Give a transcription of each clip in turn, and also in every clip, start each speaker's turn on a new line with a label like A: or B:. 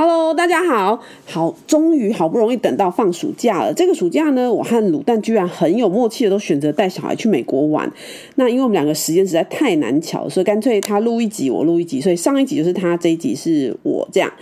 A: Hello，大家好，好，终于好不容易等到放暑假了。这个暑假呢，我和卤蛋居然很有默契的都选择带小孩去美国玩。那因为我们两个时间实在太难巧，所以干脆他录一集，我录一集。所以上一集就是他，这一集是我这样。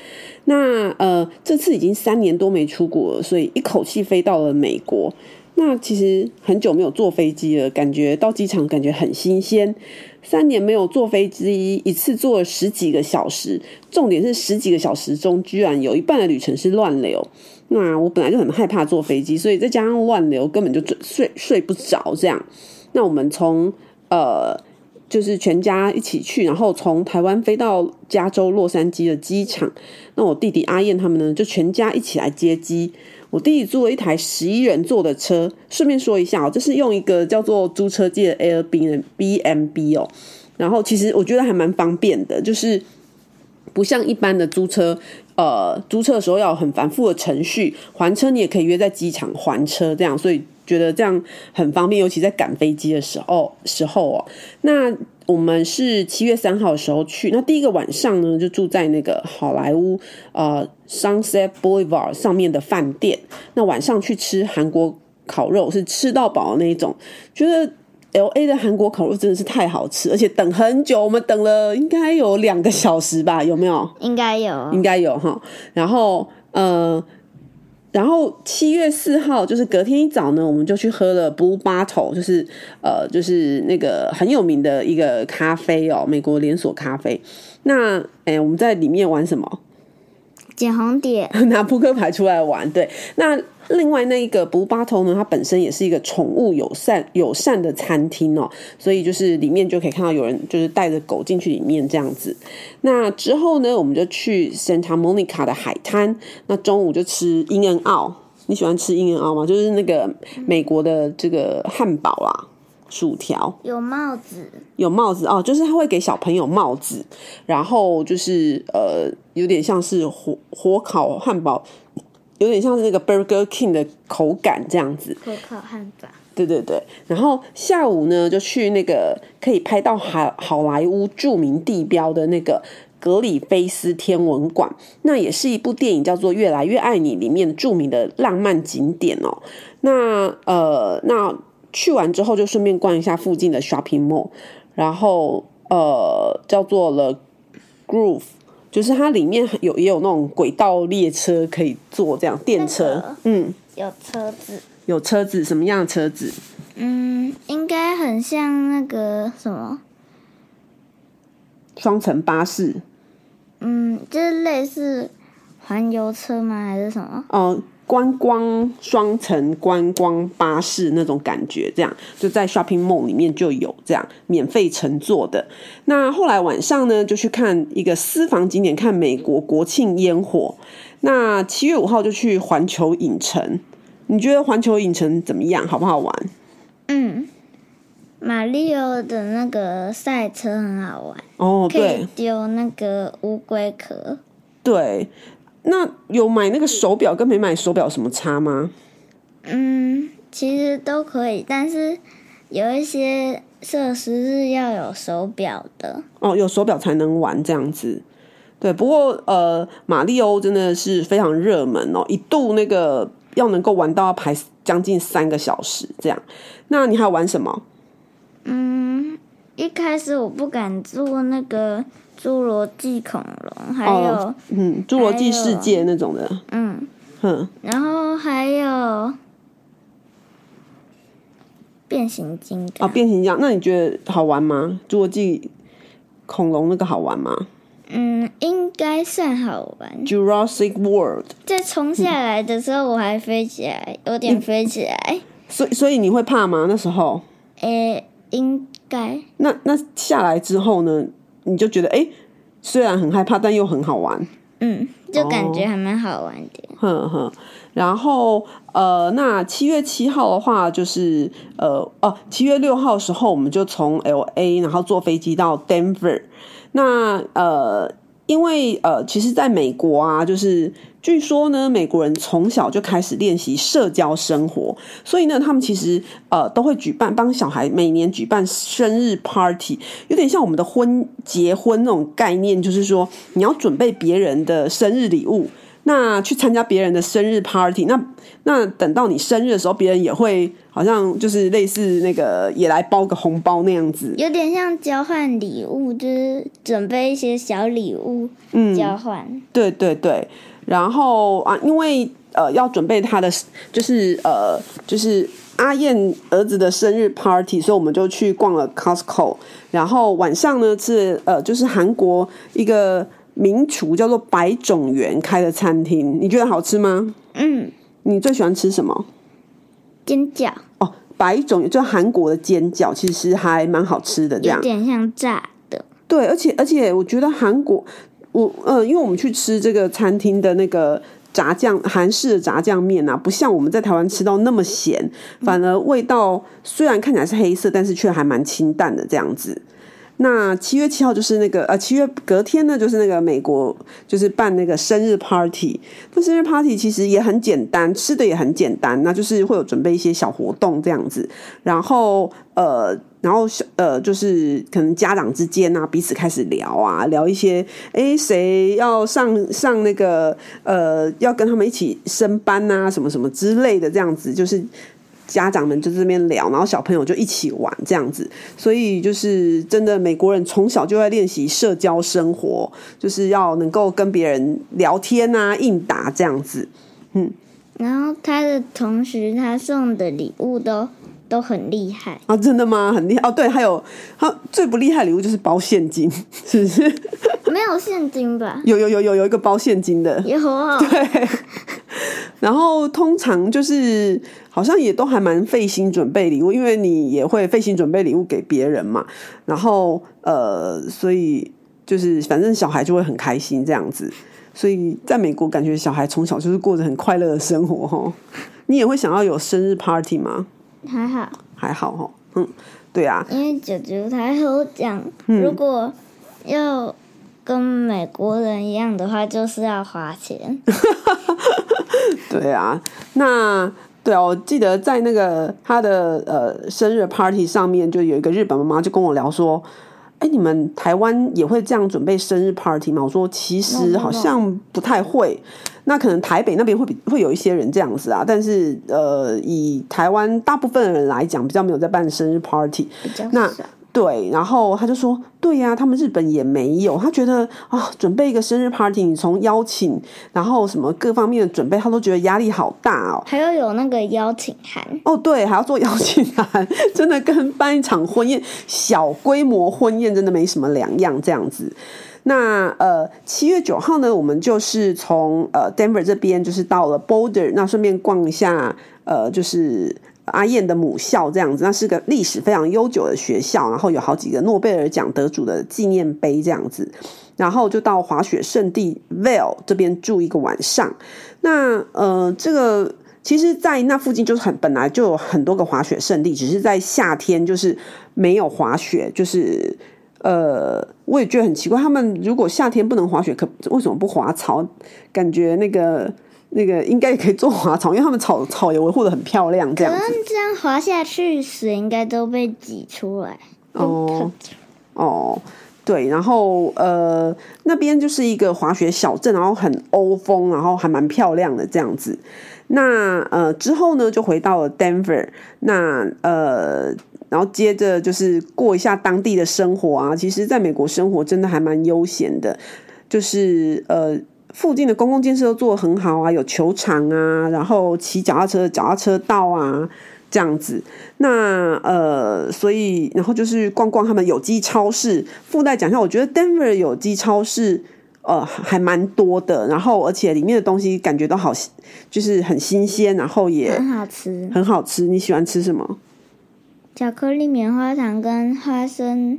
A: 那呃，这次已经三年多没出国了，所以一口气飞到了美国。那其实很久没有坐飞机了，感觉到机场感觉很新鲜。三年没有坐飞机，一次坐了十几个小时，重点是十几个小时中居然有一半的旅程是乱流。那我本来就很害怕坐飞机，所以再加上乱流，根本就睡睡不着。这样，那我们从呃。就是全家一起去，然后从台湾飞到加州洛杉矶的机场。那我弟弟阿燕他们呢，就全家一起来接机。我弟弟租了一台十一人座的车。顺便说一下哦，这是用一个叫做租车界的 Airbnb 哦。然后其实我觉得还蛮方便的，就是不像一般的租车，呃，租车的时候要很繁复的程序，还车你也可以约在机场还车这样，所以。觉得这样很方便，尤其在赶飞机的时候时候哦。那我们是七月三号的时候去，那第一个晚上呢，就住在那个好莱坞呃 Sunset Boulevard 上面的饭店。那晚上去吃韩国烤肉，是吃到饱的那一种。觉得 LA 的韩国烤肉真的是太好吃，而且等很久，我们等了应该有两个小时吧？有没有？
B: 应该有，
A: 应该有哈。然后呃。然后七月四号就是隔天一早呢，我们就去喝了 Blue Bottle，就是呃，就是那个很有名的一个咖啡哦，美国连锁咖啡。那诶，我们在里面玩什么？
B: 捡红点，
A: 拿扑克牌出来玩。对，那。另外那一个 Blue Bottle 呢，它本身也是一个宠物友善友善的餐厅哦，所以就是里面就可以看到有人就是带着狗进去里面这样子。那之后呢，我们就去 Santa Monica 的海滩。那中午就吃 In-N-Out，你喜欢吃 In-N-Out 吗？就是那个美国的这个汉堡啊，薯条
B: 有帽子，
A: 有帽子哦，就是他会给小朋友帽子，然后就是呃，有点像是火火烤汉堡。有点像是那个 Burger King 的口感这样子，
B: 火烤汉堡。
A: 对对对，然后下午呢就去那个可以拍到好好莱坞著名地标的那个格里菲斯天文馆，那也是一部电影叫做《越来越爱你》里面著名的浪漫景点哦。那呃，那去完之后就顺便逛一下附近的 Shopping Mall，然后呃叫做 The Groove。就是它里面有也有那种轨道列车可以坐，这样电车，那个、嗯，
B: 有车子，
A: 有车子，什么样的车子？
B: 嗯，应该很像那个什么
A: 双层巴士。
B: 嗯，就是类似环游车吗？还是什么？
A: 哦。观光双层观光巴士那种感觉，这样就在 shopping mall 里面就有这样免费乘坐的。那后来晚上呢，就去看一个私房景点，看美国国庆烟火。那七月五号就去环球影城。你觉得环球影城怎么样？好不好玩？
B: 嗯，马里奥的那个赛车很好玩
A: 哦，对，可以
B: 丢那个乌龟壳，
A: 对。那有买那个手表跟没买手表有什么差吗？
B: 嗯，其实都可以，但是有一些设施是要有手表的。
A: 哦，有手表才能玩这样子。对，不过呃，马里欧真的是非常热门哦，一度那个要能够玩到要排将近三个小时这样。那你还要玩什么？
B: 嗯，一开始我不敢做那个。侏罗纪恐龙，还有、哦、
A: 嗯，侏罗纪世界那种的，
B: 嗯，哼，然后还有变形金刚。
A: 哦，变形金刚，那你觉得好玩吗？侏罗纪恐龙那个好玩吗？
B: 嗯，应该算好玩。
A: Jurassic World，
B: 在冲下来的时候，我还飞起来，有点飞起来。
A: 所以，所以你会怕吗？那时候？
B: 诶、欸，应该。
A: 那那下来之后呢？你就觉得哎、欸，虽然很害怕，但又很好玩。
B: 嗯，就感觉还蛮好玩的。
A: 哼哼、哦，然后呃，那七月七号的话，就是呃哦，七月六号的时候，我们就从 LA 然后坐飞机到 Denver。那呃，因为呃，其实在美国啊，就是据说呢，美国人从小就开始练习社交生活，所以呢，他们其实呃都会举办帮小孩每年举办生日 party，有点像我们的婚结婚那种概念，就是说你要准备别人的生日礼物。那去参加别人的生日 party，那那等到你生日的时候，别人也会好像就是类似那个也来包个红包那样子，
B: 有点像交换礼物，就是准备一些小礼物，嗯，交换。
A: 对对对，然后啊，因为呃要准备他的就是呃就是阿燕儿子的生日 party，所以我们就去逛了 Costco，然后晚上呢是呃就是韩国一个。名厨叫做白种元开的餐厅，你觉得好吃吗？
B: 嗯，
A: 你最喜欢吃什么？
B: 煎饺
A: 哦，白种元就韩国的煎饺，其实还蛮好吃的，这样
B: 有点像炸的。
A: 对，而且而且我觉得韩国，我呃，因为我们去吃这个餐厅的那个炸酱，韩式的炸酱面啊，不像我们在台湾吃到那么咸，反而味道虽然看起来是黑色，但是却还蛮清淡的这样子。那七月七号就是那个呃，七月隔天呢，就是那个美国就是办那个生日 party。那生日 party 其实也很简单，吃的也很简单，那就是会有准备一些小活动这样子。然后呃，然后呃，就是可能家长之间啊，彼此开始聊啊，聊一些诶，谁要上上那个呃，要跟他们一起升班啊，什么什么之类的这样子，就是。家长们就这边聊，然后小朋友就一起玩这样子，所以就是真的美国人从小就在练习社交生活，就是要能够跟别人聊天啊、应答这样子。嗯，
B: 然后他的同时他送的礼物都都很厉害
A: 啊，真的吗？很厉害哦，对，还有他最不厉害的礼物就是包现金，是不是？
B: 没有现金吧？
A: 有有有有有一个包现金的，
B: 有哦。
A: 对。然后通常就是好像也都还蛮费心准备礼物，因为你也会费心准备礼物给别人嘛。然后呃，所以就是反正小孩就会很开心这样子。所以在美国，感觉小孩从小就是过着很快乐的生活哈。你也会想要有生日 party 吗？
B: 还好，
A: 还好哈。嗯，对啊，
B: 因为舅舅他有讲，如果要跟美国人一样的话，就是要花钱。
A: 对啊，那对啊，我记得在那个他的呃生日 party 上面，就有一个日本妈妈就跟我聊说：“哎，你们台湾也会这样准备生日 party 吗？”我说：“其实好像不太会，那可能台北那边会比会有一些人这样子啊，但是呃，以台湾大部分的人来讲，比较没有在办生日 party，那。”对，然后他就说：“对呀、啊，他们日本也没有。他觉得啊、哦，准备一个生日 party，你从邀请，然后什么各方面的准备，他都觉得压力好大哦。
B: 还要有那个邀请函
A: 哦，对，还要做邀请函，真的跟办一场婚宴，小规模婚宴真的没什么两样。这样子，那呃，七月九号呢，我们就是从呃 Denver 这边，就是到了 Boulder，那顺便逛一下，呃，就是。”阿燕的母校这样子，那是个历史非常悠久的学校，然后有好几个诺贝尔奖得主的纪念碑这样子，然后就到滑雪圣地 Vail 这边住一个晚上。那呃，这个其实，在那附近就是很本来就有很多个滑雪胜地，只是在夏天就是没有滑雪，就是呃，我也觉得很奇怪，他们如果夏天不能滑雪，可为什么不滑草？感觉那个。那个应该也可以做滑草，因为他们草草也维护的很漂亮，这样子。可能
B: 这样滑下去，水应该都被挤出来。
A: 哦哦，对，然后呃，那边就是一个滑雪小镇，然后很欧风，然后还蛮漂亮的这样子。那呃之后呢，就回到了 Denver，那呃，然后接着就是过一下当地的生活啊。其实，在美国生活真的还蛮悠闲的，就是呃。附近的公共建设都做得很好啊，有球场啊，然后骑脚踏车的脚踏车道啊，这样子。那呃，所以然后就是逛逛他们有机超市。附带讲一下，我觉得 Denver 有机超市呃还蛮多的，然后而且里面的东西感觉都好，就是很新鲜，然后也
B: 很好吃，
A: 很好吃。你喜欢吃什么？
B: 巧克力棉花糖跟花生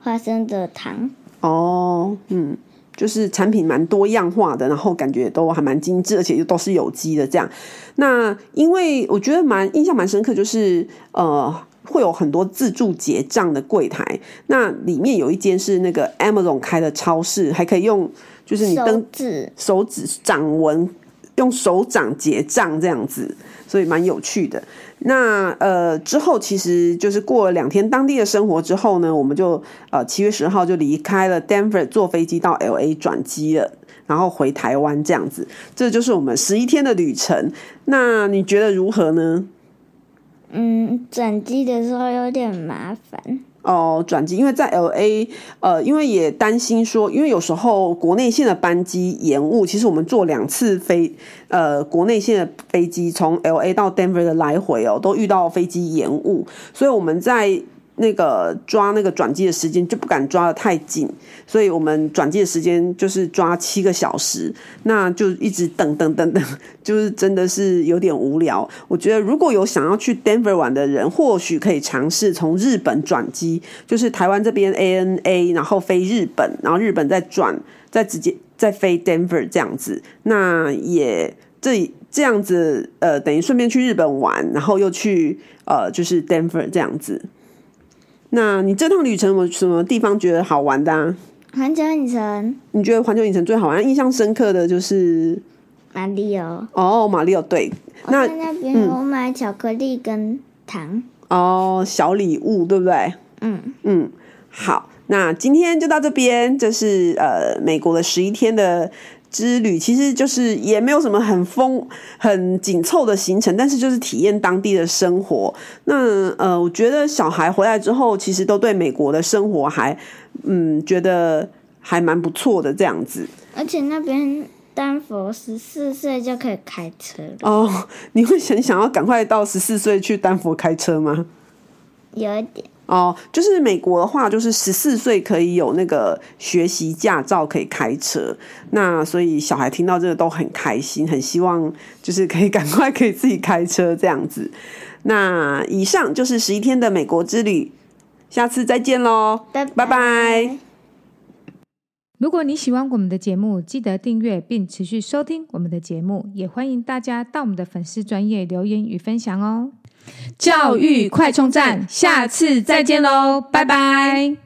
B: 花生的糖。
A: 哦，嗯。就是产品蛮多样化的，然后感觉都还蛮精致，而且又都是有机的这样。那因为我觉得蛮印象蛮深刻，就是呃会有很多自助结账的柜台，那里面有一间是那个 Amazon 开的超市，还可以用就是你登
B: 手指
A: 手指掌纹用手掌结账这样子，所以蛮有趣的。那呃之后其实就是过了两天当地的生活之后呢，我们就呃七月十号就离开了丹佛坐飞机到 LA 转机了，然后回台湾这样子，这就是我们十一天的旅程。那你觉得如何呢？
B: 嗯，转机的时候有点麻烦。
A: 哦，转机，因为在 LA，呃，因为也担心说，因为有时候国内线的班机延误，其实我们坐两次飞，呃，国内线的飞机从 LA 到 Denver 的来回哦，都遇到飞机延误，所以我们在。那个抓那个转机的时间就不敢抓得太紧，所以我们转机的时间就是抓七个小时，那就一直等等等等，就是真的是有点无聊。我觉得如果有想要去 Denver 玩的人，或许可以尝试从日本转机，就是台湾这边 ANA，然后飞日本，然后日本再转，再直接再飞 Denver 这样子。那也这这样子，呃，等于顺便去日本玩，然后又去呃，就是 Denver 这样子。那你这趟旅程有什么地方觉得好玩的啊？
B: 环球影城。
A: 你觉得环球影城最好玩、印象深刻的就是
B: 马里奥。
A: 哦，马里奥对。
B: 那那边我买巧克力跟糖。
A: 嗯、哦，小礼物对不对？
B: 嗯
A: 嗯，好，那今天就到这边，这是呃美国的十一天的。之旅其实就是也没有什么很丰很紧凑的行程，但是就是体验当地的生活。那呃，我觉得小孩回来之后，其实都对美国的生活还嗯觉得还蛮不错的这样子。
B: 而且那边丹佛十四岁就可以开车了
A: 哦。你会想想要赶快到十四岁去丹佛开车吗？
B: 有一点。
A: 哦，就是美国的话，就是十四岁可以有那个学习驾照，可以开车。那所以小孩听到这个都很开心，很希望就是可以赶快可以自己开车这样子。那以上就是十一天的美国之旅，下次再见喽，拜拜。拜拜。
C: 如果你喜欢我们的节目，记得订阅并持续收听我们的节目，也欢迎大家到我们的粉丝专业留言与分享哦。教育快充站，下次再见喽，拜拜。